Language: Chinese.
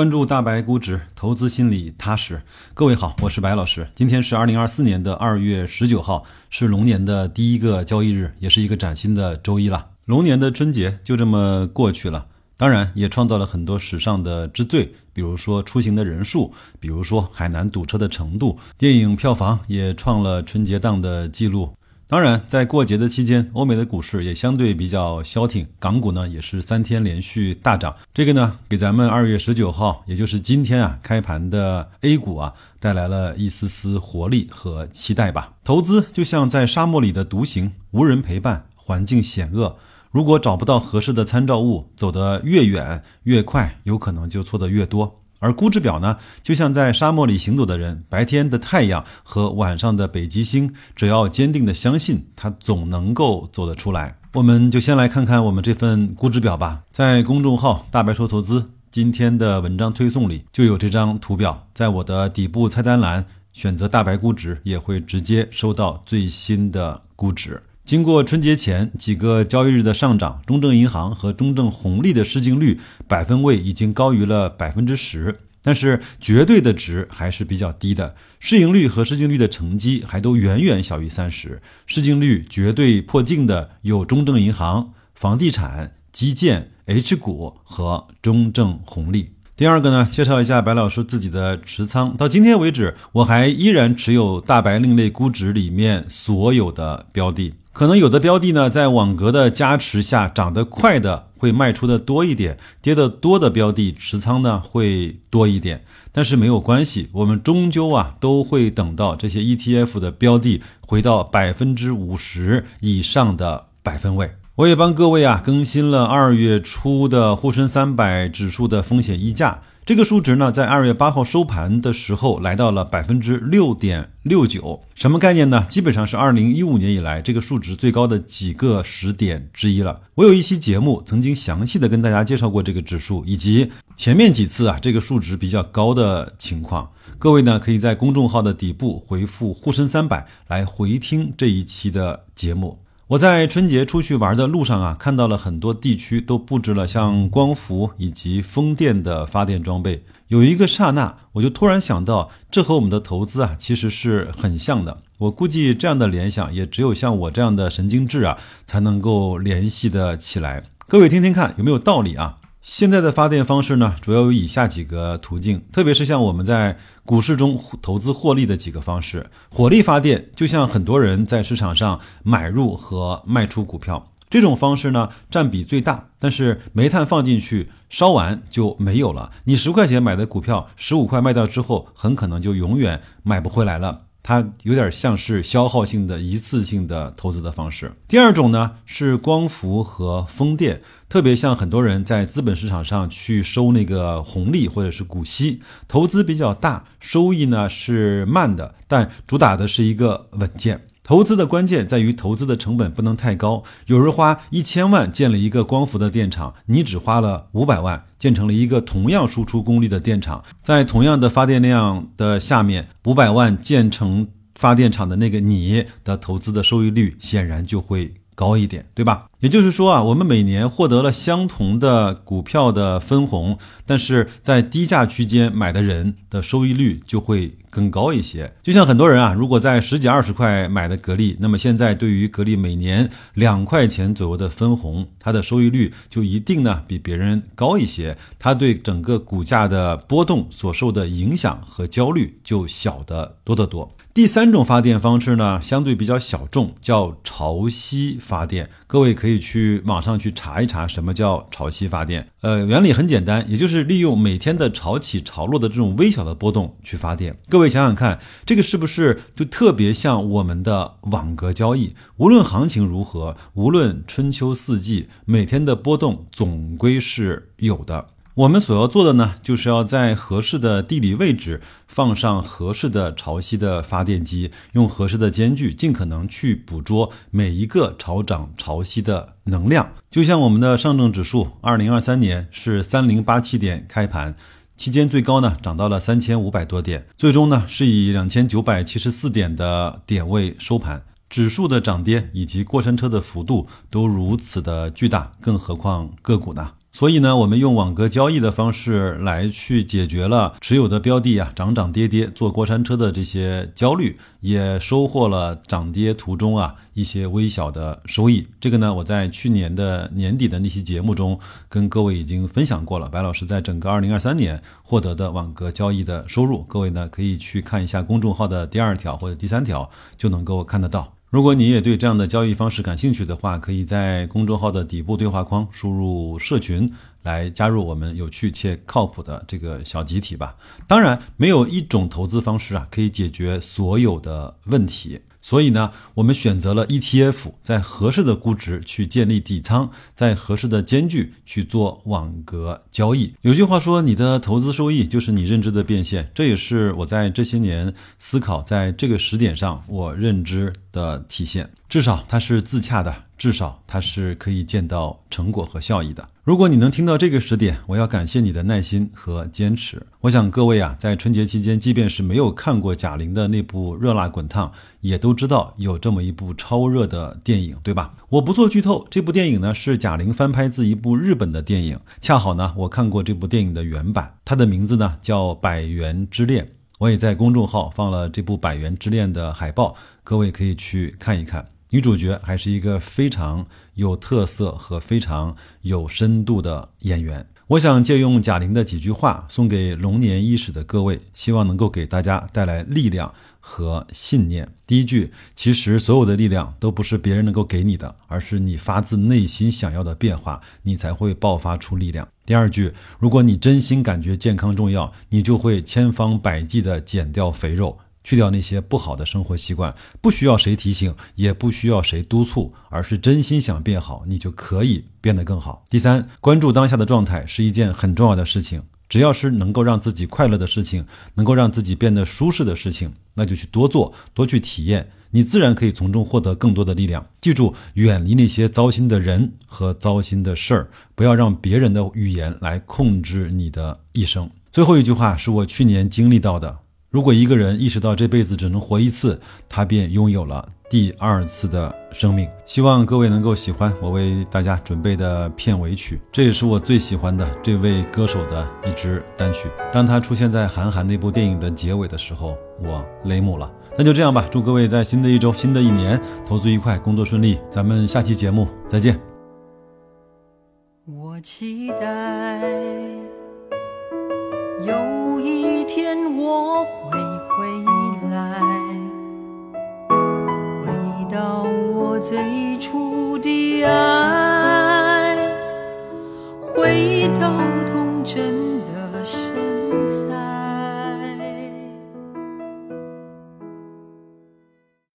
关注大白估值，投资心理踏实。各位好，我是白老师。今天是二零二四年的二月十九号，是龙年的第一个交易日，也是一个崭新的周一了。龙年的春节就这么过去了，当然也创造了很多史上的之最，比如说出行的人数，比如说海南堵车的程度，电影票房也创了春节档的记录。当然，在过节的期间，欧美的股市也相对比较消停，港股呢也是三天连续大涨。这个呢，给咱们二月十九号，也就是今天啊开盘的 A 股啊，带来了一丝丝活力和期待吧。投资就像在沙漠里的独行，无人陪伴，环境险恶。如果找不到合适的参照物，走得越远越快，有可能就错得越多。而估值表呢，就像在沙漠里行走的人，白天的太阳和晚上的北极星，只要坚定的相信，它总能够走得出来。我们就先来看看我们这份估值表吧，在公众号“大白说投资”今天的文章推送里就有这张图表，在我的底部菜单栏选择“大白估值”，也会直接收到最新的估值。经过春节前几个交易日的上涨，中证银行和中证红利的市净率百分位已经高于了百分之十，但是绝对的值还是比较低的，市盈率和市净率的成绩还都远远小于三十，市净率绝对破净的有中证银行、房地产、基建、H 股和中证红利。第二个呢，介绍一下白老师自己的持仓。到今天为止，我还依然持有大白另类估值里面所有的标的。可能有的标的呢，在网格的加持下，涨得快的会卖出的多一点，跌得多的标的持仓呢会多一点。但是没有关系，我们终究啊都会等到这些 ETF 的标的回到百分之五十以上的百分位。我也帮各位啊更新了二月初的沪深三百指数的风险溢价，这个数值呢，在二月八号收盘的时候来到了百分之六点六九，什么概念呢？基本上是二零一五年以来这个数值最高的几个时点之一了。我有一期节目曾经详细的跟大家介绍过这个指数，以及前面几次啊这个数值比较高的情况。各位呢，可以在公众号的底部回复沪深三百来回听这一期的节目。我在春节出去玩的路上啊，看到了很多地区都布置了像光伏以及风电的发电装备。有一个刹那，我就突然想到，这和我们的投资啊，其实是很像的。我估计这样的联想，也只有像我这样的神经质啊，才能够联系的起来。各位听听看，有没有道理啊？现在的发电方式呢，主要有以下几个途径，特别是像我们在股市中投资获利的几个方式。火力发电就像很多人在市场上买入和卖出股票，这种方式呢占比最大，但是煤炭放进去烧完就没有了。你十块钱买的股票，十五块卖掉之后，很可能就永远买不回来了。它有点像是消耗性的一次性的投资的方式。第二种呢是光伏和风电，特别像很多人在资本市场上去收那个红利或者是股息，投资比较大，收益呢是慢的，但主打的是一个稳健。投资的关键在于投资的成本不能太高。有人花一千万建了一个光伏的电厂，你只花了五百万建成了一个同样输出功率的电厂，在同样的发电量的下面，五百万建成发电厂的那个你的投资的收益率显然就会。高一点，对吧？也就是说啊，我们每年获得了相同的股票的分红，但是在低价区间买的人的收益率就会更高一些。就像很多人啊，如果在十几二十块买的格力，那么现在对于格力每年两块钱左右的分红，它的收益率就一定呢比别人高一些，它对整个股价的波动所受的影响和焦虑就小得多得多。第三种发电方式呢，相对比较小众，叫潮汐发电。各位可以可以去网上去查一查什么叫潮汐发电。呃，原理很简单，也就是利用每天的潮起潮落的这种微小的波动去发电。各位想想看，这个是不是就特别像我们的网格交易？无论行情如何，无论春秋四季，每天的波动总归是有的。我们所要做的呢，就是要在合适的地理位置放上合适的潮汐的发电机，用合适的间距，尽可能去捕捉每一个潮涨潮汐的能量。就像我们的上证指数，二零二三年是三零八七点开盘，期间最高呢涨到了三千五百多点，最终呢是以两千九百七十四点的点位收盘。指数的涨跌以及过山车的幅度都如此的巨大，更何况个股呢？所以呢，我们用网格交易的方式来去解决了持有的标的啊涨涨跌跌、坐过山车的这些焦虑，也收获了涨跌途中啊一些微小的收益。这个呢，我在去年的年底的那期节目中跟各位已经分享过了。白老师在整个2023年获得的网格交易的收入，各位呢可以去看一下公众号的第二条或者第三条，就能够看得到。如果你也对这样的交易方式感兴趣的话，可以在公众号的底部对话框输入“社群”来加入我们有趣且靠谱的这个小集体吧。当然，没有一种投资方式啊可以解决所有的问题。所以呢，我们选择了 ETF，在合适的估值去建立底仓，在合适的间距去做网格交易。有句话说，你的投资收益就是你认知的变现，这也是我在这些年思考，在这个时点上我认知的体现。至少它是自洽的，至少它是可以见到成果和效益的。如果你能听到这个时点，我要感谢你的耐心和坚持。我想各位啊，在春节期间，即便是没有看过贾玲的那部《热辣滚烫》，也都知道有这么一部超热的电影，对吧？我不做剧透，这部电影呢是贾玲翻拍自一部日本的电影。恰好呢，我看过这部电影的原版，它的名字呢叫《百元之恋》。我也在公众号放了这部《百元之恋》的海报，各位可以去看一看。女主角还是一个非常有特色和非常有深度的演员。我想借用贾玲的几句话送给龙年伊始的各位，希望能够给大家带来力量和信念。第一句，其实所有的力量都不是别人能够给你的，而是你发自内心想要的变化，你才会爆发出力量。第二句，如果你真心感觉健康重要，你就会千方百计地减掉肥肉。去掉那些不好的生活习惯，不需要谁提醒，也不需要谁督促，而是真心想变好，你就可以变得更好。第三，关注当下的状态是一件很重要的事情，只要是能够让自己快乐的事情，能够让自己变得舒适的事情，那就去多做，多去体验，你自然可以从中获得更多的力量。记住，远离那些糟心的人和糟心的事儿，不要让别人的语言来控制你的一生。最后一句话是我去年经历到的。如果一个人意识到这辈子只能活一次，他便拥有了第二次的生命。希望各位能够喜欢我为大家准备的片尾曲，这也是我最喜欢的这位歌手的一支单曲。当他出现在韩寒那部电影的结尾的时候，我泪目了。那就这样吧，祝各位在新的一周、新的一年投资愉快，工作顺利。咱们下期节目再见。我期待有一天我会回来回到我最初的